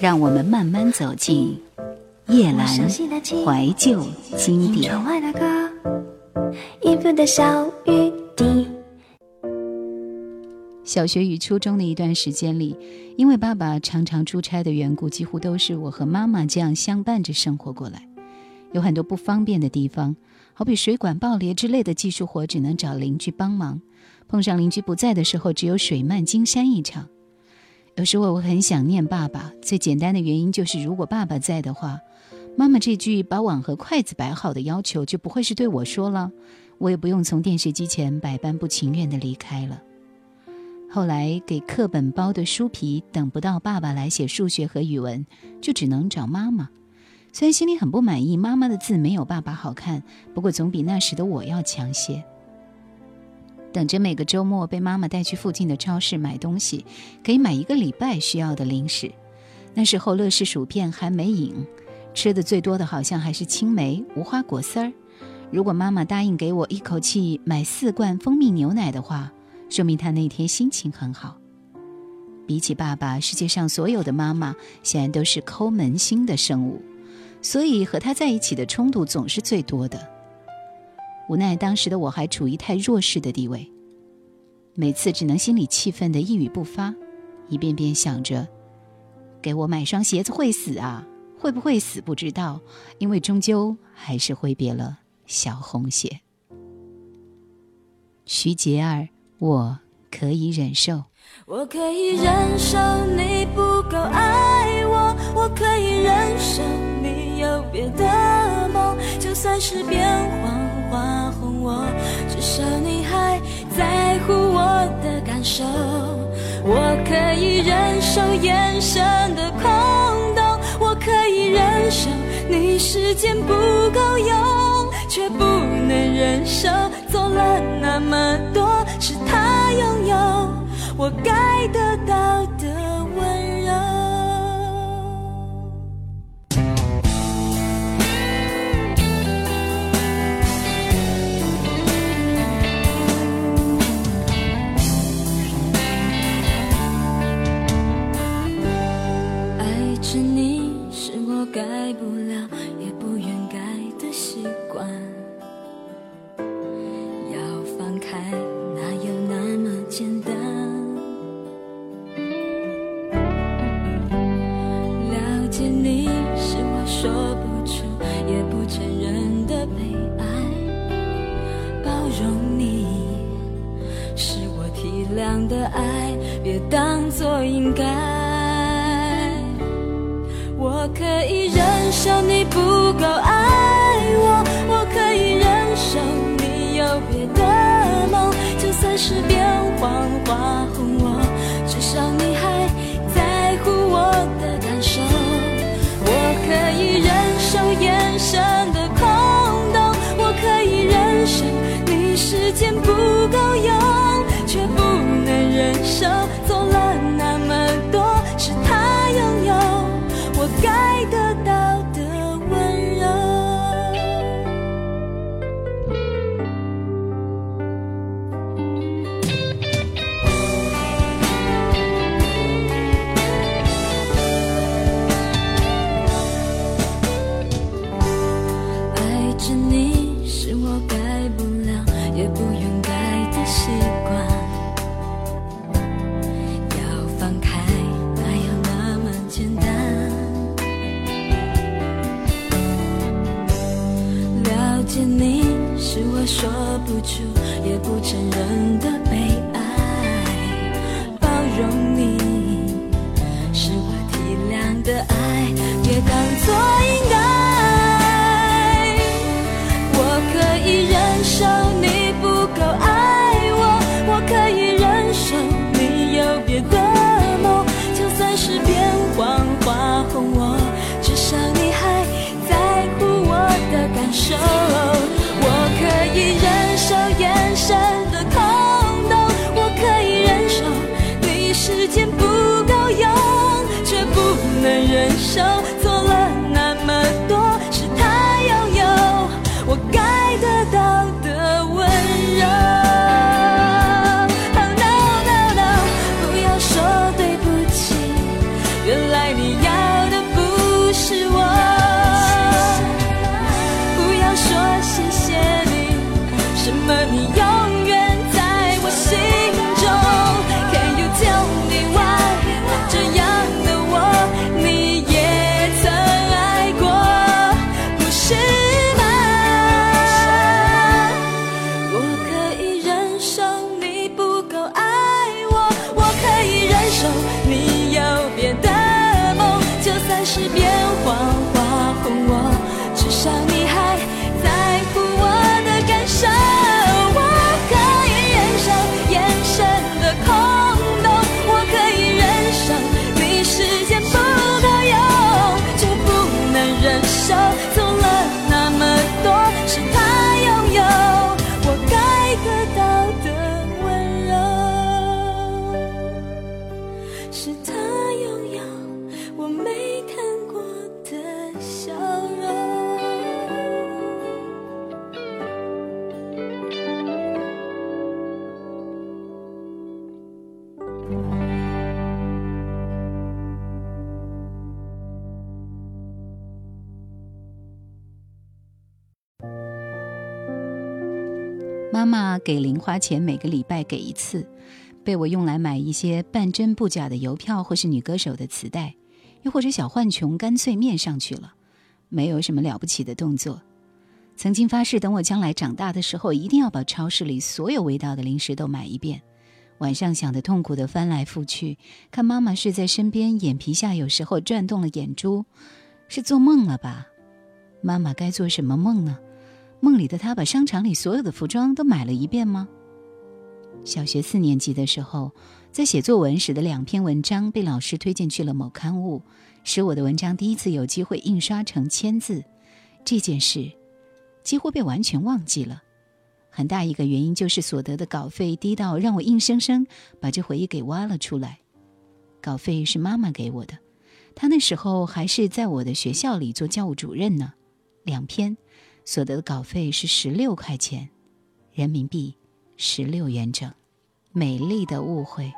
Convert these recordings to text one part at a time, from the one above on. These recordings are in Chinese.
让我们慢慢走进叶阑怀旧经典。小学与初中的一段时间里，因为爸爸常常出差的缘故，几乎都是我和妈妈这样相伴着生活过来。有很多不方便的地方，好比水管爆裂之类的技术活，只能找邻居帮忙。碰上邻居不在的时候，只有水漫金山一场。有时候我很想念爸爸，最简单的原因就是，如果爸爸在的话，妈妈这句把碗和筷子摆好的要求就不会是对我说了，我也不用从电视机前百般不情愿的离开了。后来给课本包的书皮等不到爸爸来写数学和语文，就只能找妈妈。虽然心里很不满意，妈妈的字没有爸爸好看，不过总比那时的我要强些。等着每个周末被妈妈带去附近的超市买东西，可以买一个礼拜需要的零食。那时候乐事薯片还没影，吃的最多的好像还是青梅、无花果丝儿。如果妈妈答应给我一口气买四罐蜂蜜牛奶的话，说明她那天心情很好。比起爸爸，世界上所有的妈妈显然都是抠门心的生物，所以和他在一起的冲突总是最多的。无奈当时的我还处于太弱势的地位，每次只能心里气愤的一语不发，一遍遍想着，给我买双鞋子会死啊？会不会死不知道，因为终究还是挥别了小红鞋。徐杰儿，我可以忍受。我可以忍受你不够爱我，我可以忍受你有别的梦，就算是变黄。花红，我至少你还在乎我的感受。我可以忍受眼神的空洞，我可以忍受你时间不够用，却不能忍受做了那么多是他拥有我该得到该不我可以忍受你不够爱我，我可以忍受你有别的梦，就算是变谎话哄我，至少你还在乎我的感受。我可以忍受眼神的空洞，我可以忍受你时间不够用，却不能忍受。说不出也不承认的悲 show. 妈妈给零花钱，每个礼拜给一次，被我用来买一些半真不假的邮票，或是女歌手的磁带，又或者小浣熊干脆面上去了，没有什么了不起的动作。曾经发誓，等我将来长大的时候，一定要把超市里所有味道的零食都买一遍。晚上想的痛苦的翻来覆去，看妈妈睡在身边，眼皮下有时候转动了眼珠，是做梦了吧？妈妈该做什么梦呢？梦里的他把商场里所有的服装都买了一遍吗？小学四年级的时候，在写作文时的两篇文章被老师推荐去了某刊物，使我的文章第一次有机会印刷成签字。这件事几乎被完全忘记了。很大一个原因就是所得的稿费低到让我硬生生把这回忆给挖了出来。稿费是妈妈给我的，她那时候还是在我的学校里做教务主任呢。两篇。所得的稿费是十六块钱，人民币十六元整。美丽的误会。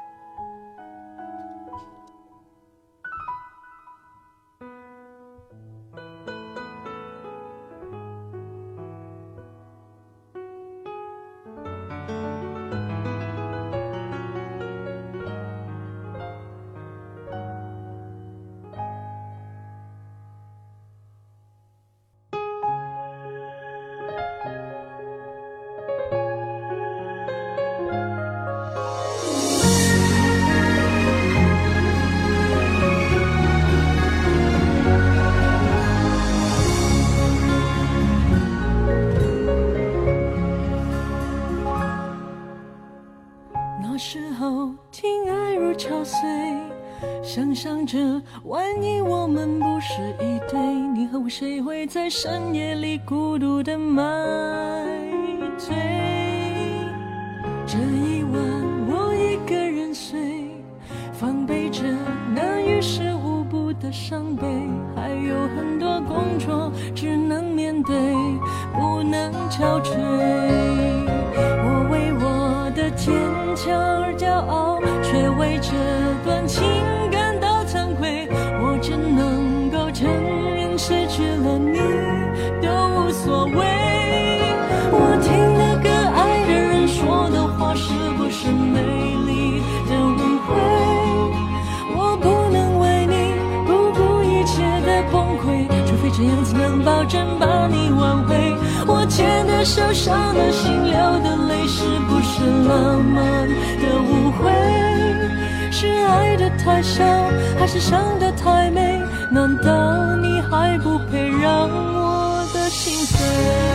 想象着万一我们不是一对，你和我谁会在深夜里孤独的买醉？这一晚我一个人睡，防备着那于事无补的伤悲，还有很多工作只能面对，不能憔悴。我为我的坚强保证把你挽回。我牵的手，伤的心，流的泪，是不是浪漫的误会？是爱的太少，还是伤的太美？难道你还不配让我的心碎？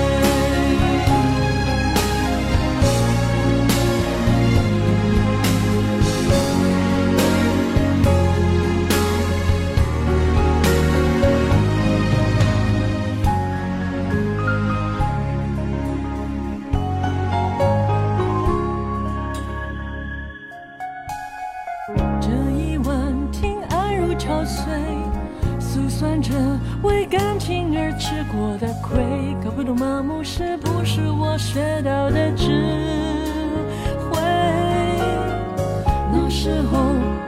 为感情而吃过的亏，搞不懂麻木是不是我学到的智慧。那时候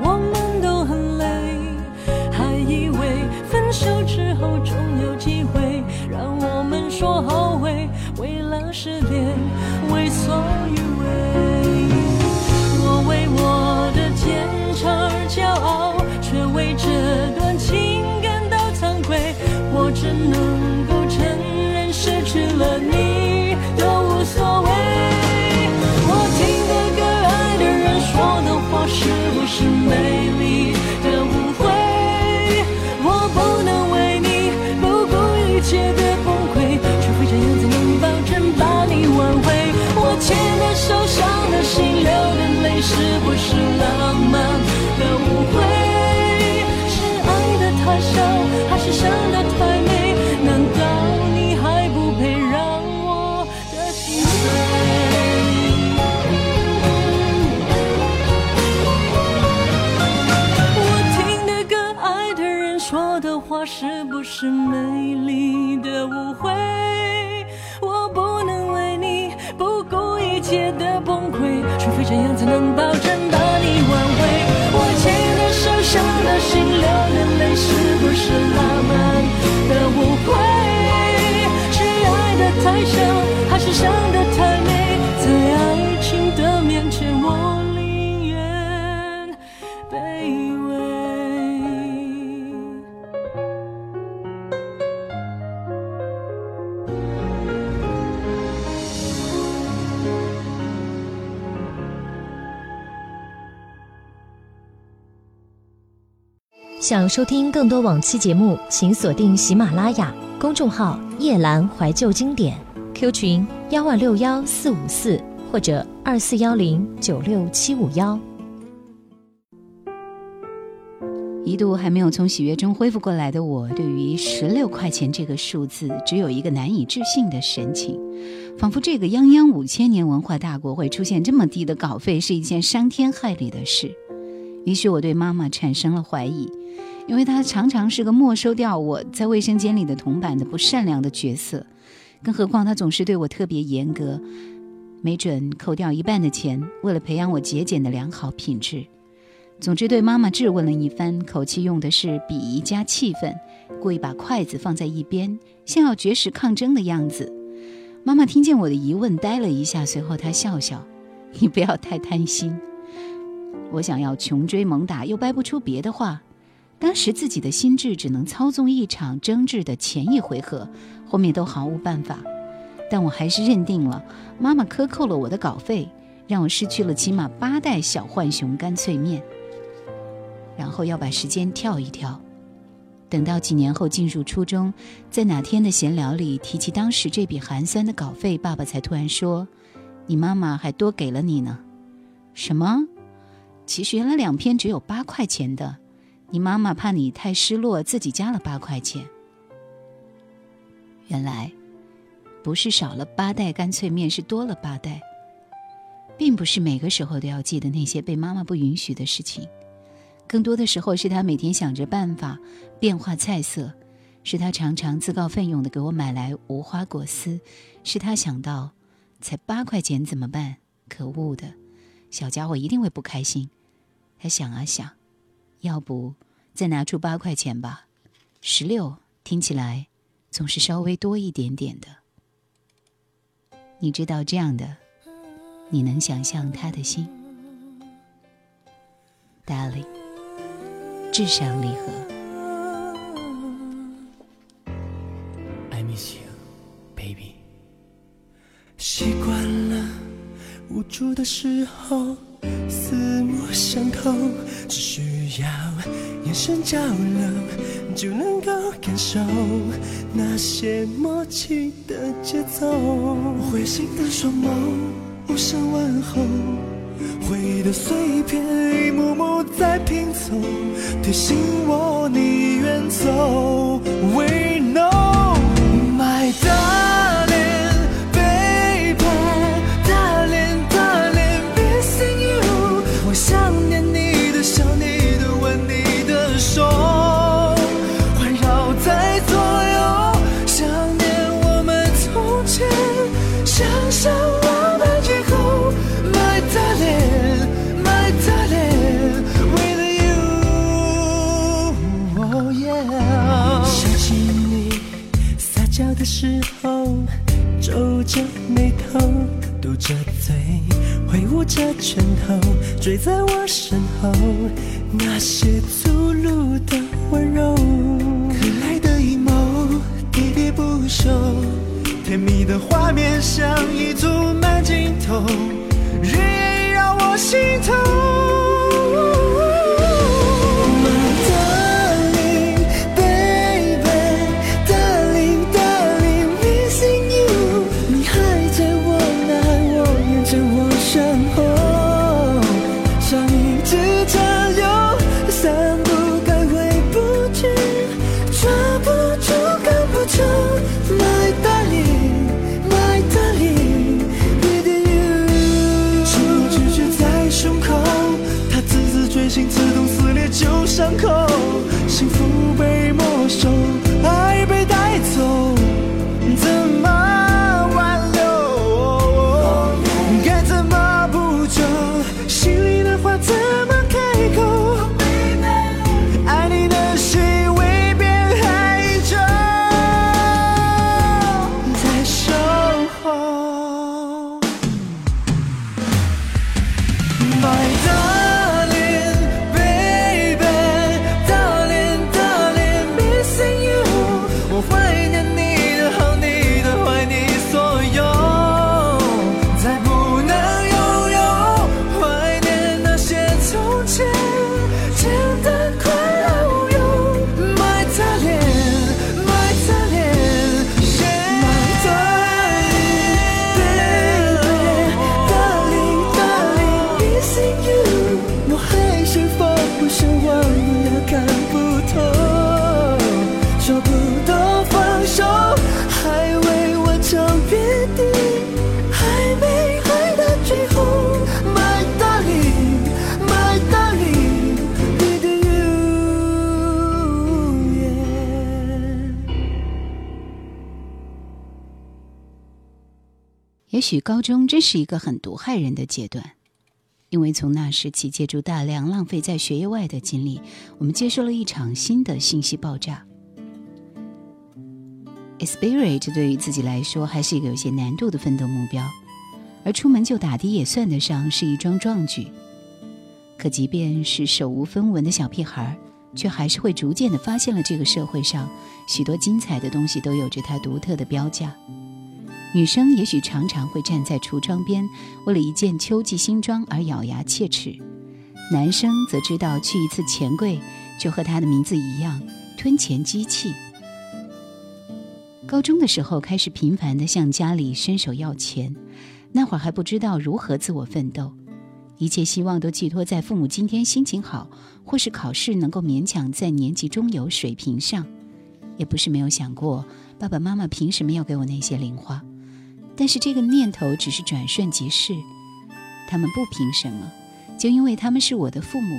我们都很累，还以为分手之后总有机会，让我们说后悔。为了失恋，为所还是想得太美难道你还不配让我的心碎？我听的歌爱的人说的话是不是美丽的误会？我不能为你不顾一切的崩溃除非这样才能保想收听更多往期节目，请锁定喜马拉雅公众号“夜阑怀旧经典 ”，Q 群幺二六幺四五四或者二四幺零九六七五幺。一度还没有从喜悦中恢复过来的我，对于十六块钱这个数字，只有一个难以置信的神情，仿佛这个泱泱五千年文化大国会出现这么低的稿费是一件伤天害理的事。于是我对妈妈产生了怀疑。因为他常常是个没收掉我在卫生间里的铜板的不善良的角色，更何况他总是对我特别严格，没准扣掉一半的钱，为了培养我节俭的良好品质。总之，对妈妈质问了一番，口气用的是鄙夷加气愤，故意把筷子放在一边，像要绝食抗争的样子。妈妈听见我的疑问，呆了一下，随后她笑笑：“你不要太贪心。”我想要穷追猛打，又掰不出别的话。当时自己的心智只能操纵一场争执的前一回合，后面都毫无办法。但我还是认定了妈妈克扣了我的稿费，让我失去了起码八袋小浣熊干脆面。然后要把时间跳一跳，等到几年后进入初中，在哪天的闲聊里提起当时这笔寒酸的稿费，爸爸才突然说：“你妈妈还多给了你呢。”什么？其实原来两篇只有八块钱的。你妈妈怕你太失落，自己加了八块钱。原来，不是少了八袋干脆面，是多了八袋。并不是每个时候都要记得那些被妈妈不允许的事情，更多的时候是她每天想着办法变化菜色，是她常常自告奋勇的给我买来无花果丝，是她想到才八块钱怎么办？可恶的，小家伙一定会不开心。他想啊想。要不，再拿出八块钱吧，十六听起来总是稍微多一点点的。你知道这样的，你能想象他的心，Darling，至上礼盒。I miss you, baby。习惯了无助的时候，四目相投，只需。要眼神交流，就能够感受那些默契的节奏。会心的双眸，无声问候，回忆的碎片一幕幕在拼凑，提醒我你远走。We know my darling。嘟着嘴，挥舞着拳头，追在我身后，那些粗鲁的温柔，可爱的阴谋，喋喋不休，甜蜜的画面像一组慢镜头，日夜让我心痛。也许高中真是一个很毒害人的阶段，因为从那时起，借助大量浪费在学业外的精力，我们接受了一场新的信息爆炸。Aspirate 对于自己来说还是一个有些难度的奋斗目标，而出门就打的也算得上是一桩壮举。可即便是手无分文的小屁孩，却还是会逐渐的发现了这个社会上许多精彩的东西都有着它独特的标价。女生也许常常会站在橱窗边，为了一件秋季新装而咬牙切齿；男生则知道去一次钱柜就和他的名字一样，吞钱机器。高中的时候开始频繁地向家里伸手要钱，那会儿还不知道如何自我奋斗，一切希望都寄托在父母今天心情好，或是考试能够勉强在年级中游水平上。也不是没有想过爸爸妈妈凭什么要给我那些零花。但是这个念头只是转瞬即逝，他们不凭什么，就因为他们是我的父母，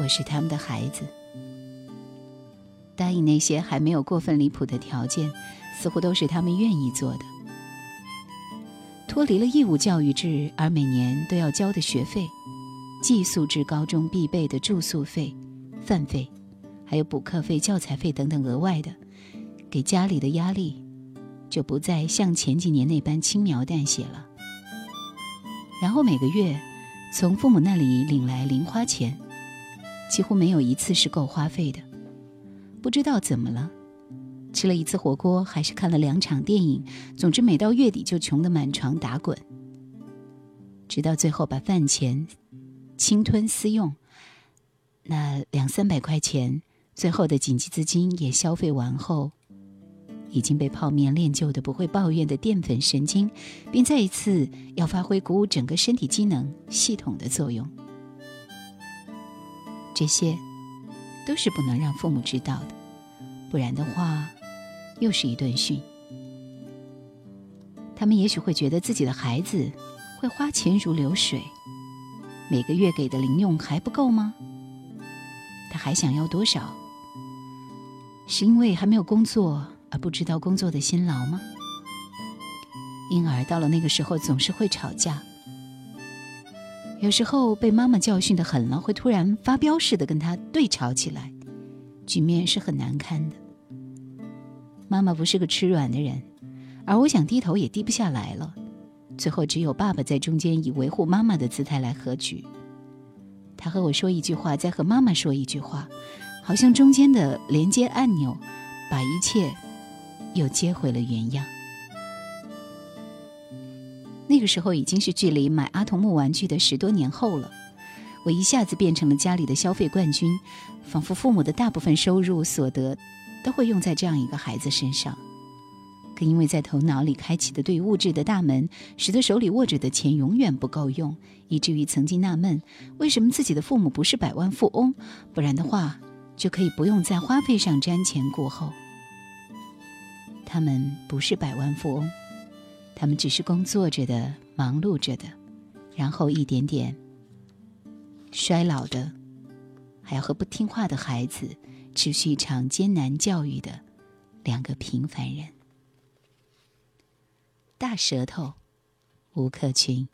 我是他们的孩子。答应那些还没有过分离谱的条件，似乎都是他们愿意做的。脱离了义务教育制，而每年都要交的学费，寄宿制高中必备的住宿费、饭费，还有补课费、教材费等等额外的，给家里的压力。就不再像前几年那般轻描淡写了。然后每个月从父母那里领来零花钱，几乎没有一次是够花费的。不知道怎么了，吃了一次火锅，还是看了两场电影，总之每到月底就穷得满床打滚。直到最后把饭钱侵吞私用，那两三百块钱，最后的紧急资金也消费完后。已经被泡面练就的不会抱怨的淀粉神经，并再一次要发挥鼓舞整个身体机能系统的作用。这些，都是不能让父母知道的，不然的话，又是一顿训。他们也许会觉得自己的孩子会花钱如流水，每个月给的零用还不够吗？他还想要多少？是因为还没有工作？而不知道工作的辛劳吗？因而到了那个时候总是会吵架，有时候被妈妈教训的狠了，会突然发飙似的跟他对吵起来，局面是很难堪的。妈妈不是个吃软的人，而我想低头也低不下来了，最后只有爸爸在中间以维护妈妈的姿态来和局。他和我说一句话，再和妈妈说一句话，好像中间的连接按钮，把一切。又接回了原样。那个时候已经是距离买阿童木玩具的十多年后了，我一下子变成了家里的消费冠军，仿佛父母的大部分收入所得都会用在这样一个孩子身上。可因为在头脑里开启的对物质的大门，使得手里握着的钱永远不够用，以至于曾经纳闷为什么自己的父母不是百万富翁，不然的话就可以不用在花费上瞻前顾后。他们不是百万富翁，他们只是工作着的、忙碌着的，然后一点点衰老的，还要和不听话的孩子持续一场艰难教育的两个平凡人。大舌头，吴克群。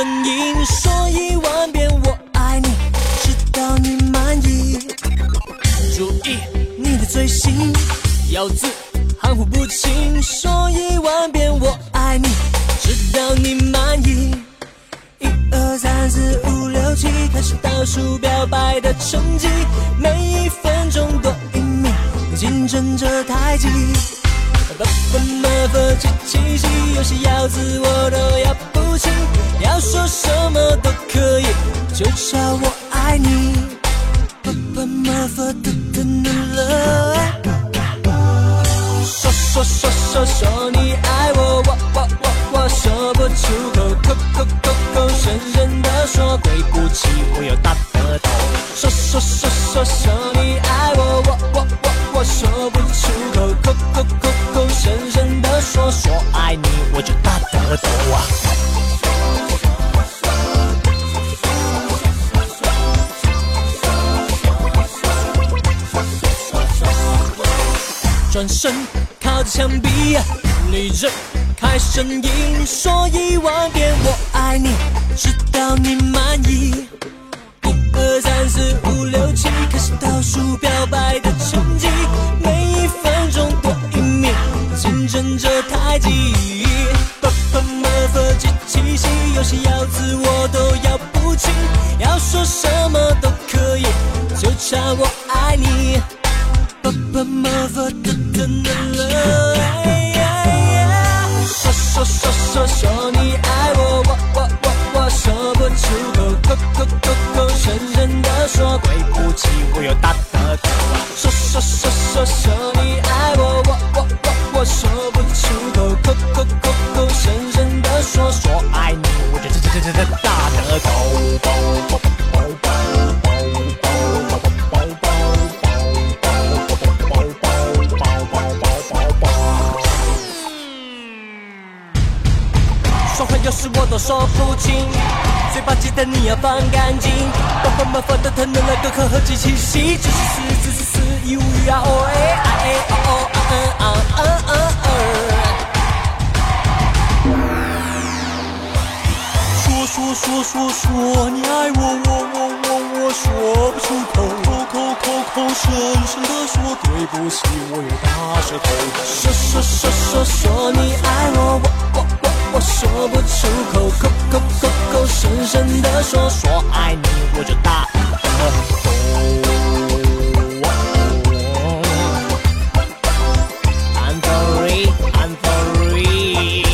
声音，说一万遍我爱你，直到你满意。注意你的嘴型，咬字含糊不清，说一万遍我爱你，直到你满意。一二三四五六七，开始倒数表白的成绩，每一分钟多一秒，竞争着太极。不不么不七七七，有些咬字我都要要说什么都可以，就叫我爱你。不不么不的的的了。说说说说说你爱我，我我我我说不出口，口口口口深深的说，对不起，我有大舌头。说说说说说你爱我，我我我我说不出口，口口口口深深的说，说爱你我就大舌头啊。身靠着墙壁，你睁开声音，说一万遍我爱你，直到你满意。一二三四五六七，开始倒数表白的成绩，每一分钟多一秒，竞争着太极。爸爸妈妈七七七，有些咬字我都咬不清，要说什么都可以，就差我放干净。爸爸妈妈的疼的那个可和机器戏，只是四四四四一五一啊哦哎啊哎哦哦嗯嗯啊啊啊啊。说说说说说你爱我，我我我我说不出口，口口口口深深的说对不起，我有大舌头。说说说说说你爱我，我我我说不出口，口口口口深深的说说爱你，我就大舌头。I'm sorry, I'm sorry.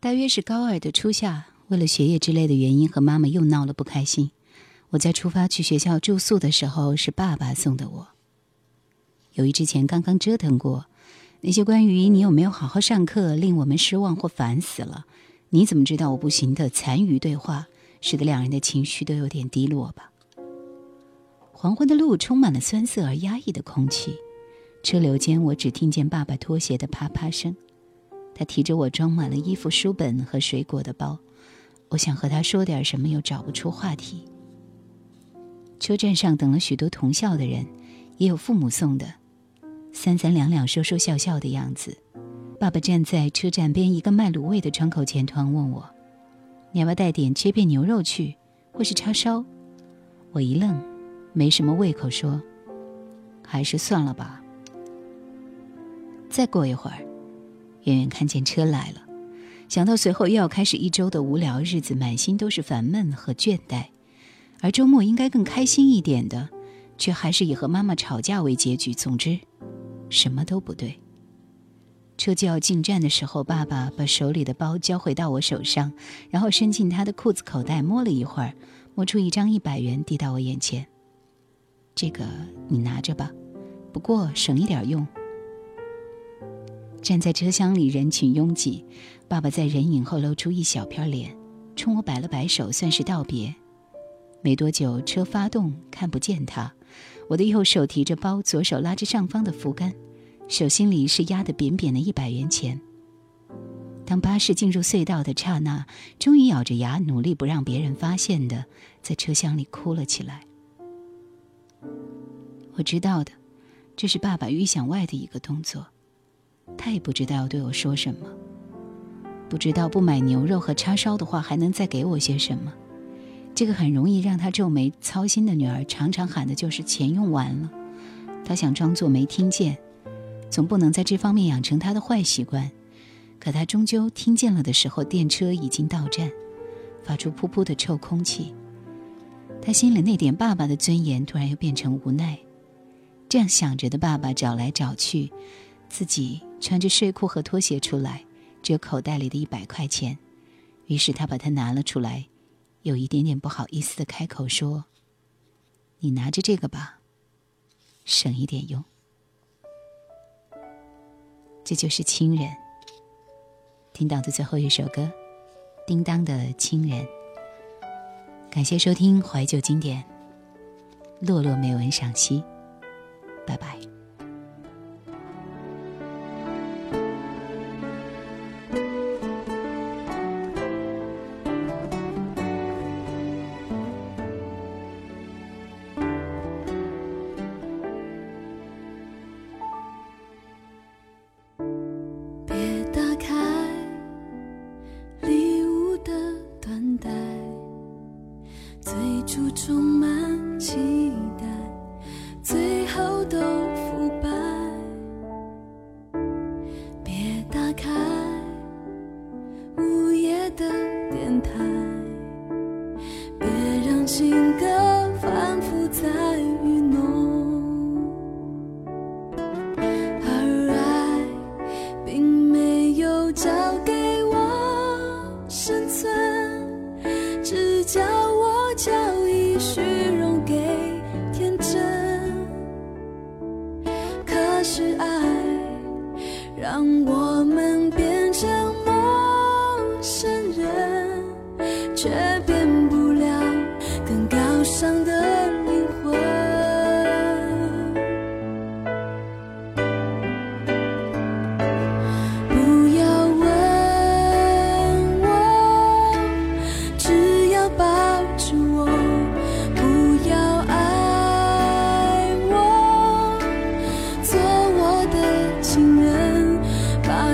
大约是高二的初夏，为了学业之类的原因，和妈妈又闹了不开心。我在出发去学校住宿的时候，是爸爸送的我。由于之前刚刚折腾过，那些关于你有没有好好上课令我们失望或烦死了，你怎么知道我不行的残余对话，使得两人的情绪都有点低落吧。黄昏的路充满了酸涩而压抑的空气，车流间我只听见爸爸拖鞋的啪啪声。他提着我装满了衣服、书本和水果的包，我想和他说点什么，又找不出话题。车站上等了许多同校的人，也有父母送的，三三两两、说说笑笑的样子。爸爸站在车站边一个卖卤味的窗口前，突然问我：“你要不要带点切片牛肉去，或是叉烧？”我一愣，没什么胃口，说：“还是算了吧。再过一会儿，远远看见车来了，想到随后又要开始一周的无聊日子，满心都是烦闷和倦怠。而周末应该更开心一点的，却还是以和妈妈吵架为结局。总之，什么都不对。车就要进站的时候，爸爸把手里的包交回到我手上，然后伸进他的裤子口袋摸了一会儿，摸出一张一百元递到我眼前。这个你拿着吧，不过省一点用。站在车厢里，人群拥挤，爸爸在人影后露出一小片脸，冲我摆了摆手，算是道别。没多久，车发动，看不见他。我的右手提着包，左手拉着上方的扶杆。手心里是压得扁扁的一百元钱。当巴士进入隧道的刹那，终于咬着牙，努力不让别人发现的，在车厢里哭了起来。我知道的，这是爸爸预想外的一个动作。他也不知道要对我说什么，不知道不买牛肉和叉烧的话还能再给我些什么。这个很容易让他皱眉操心的女儿，常常喊的就是钱用完了。他想装作没听见。总不能在这方面养成他的坏习惯，可他终究听见了的时候，电车已经到站，发出噗噗的臭空气。他心里那点爸爸的尊严突然又变成无奈。这样想着的爸爸找来找去，自己穿着睡裤和拖鞋出来，只有口袋里的一百块钱。于是他把它拿了出来，有一点点不好意思的开口说：“你拿着这个吧，省一点用。”这就是亲人。听到的最后一首歌，《叮当的亲人》。感谢收听怀旧经典，落落美文赏析，拜拜。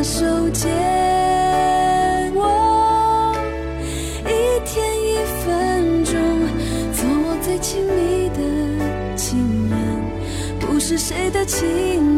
手接我，一天一分钟，做我最亲密的情人，不是谁的情人。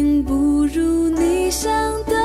并不如你想的。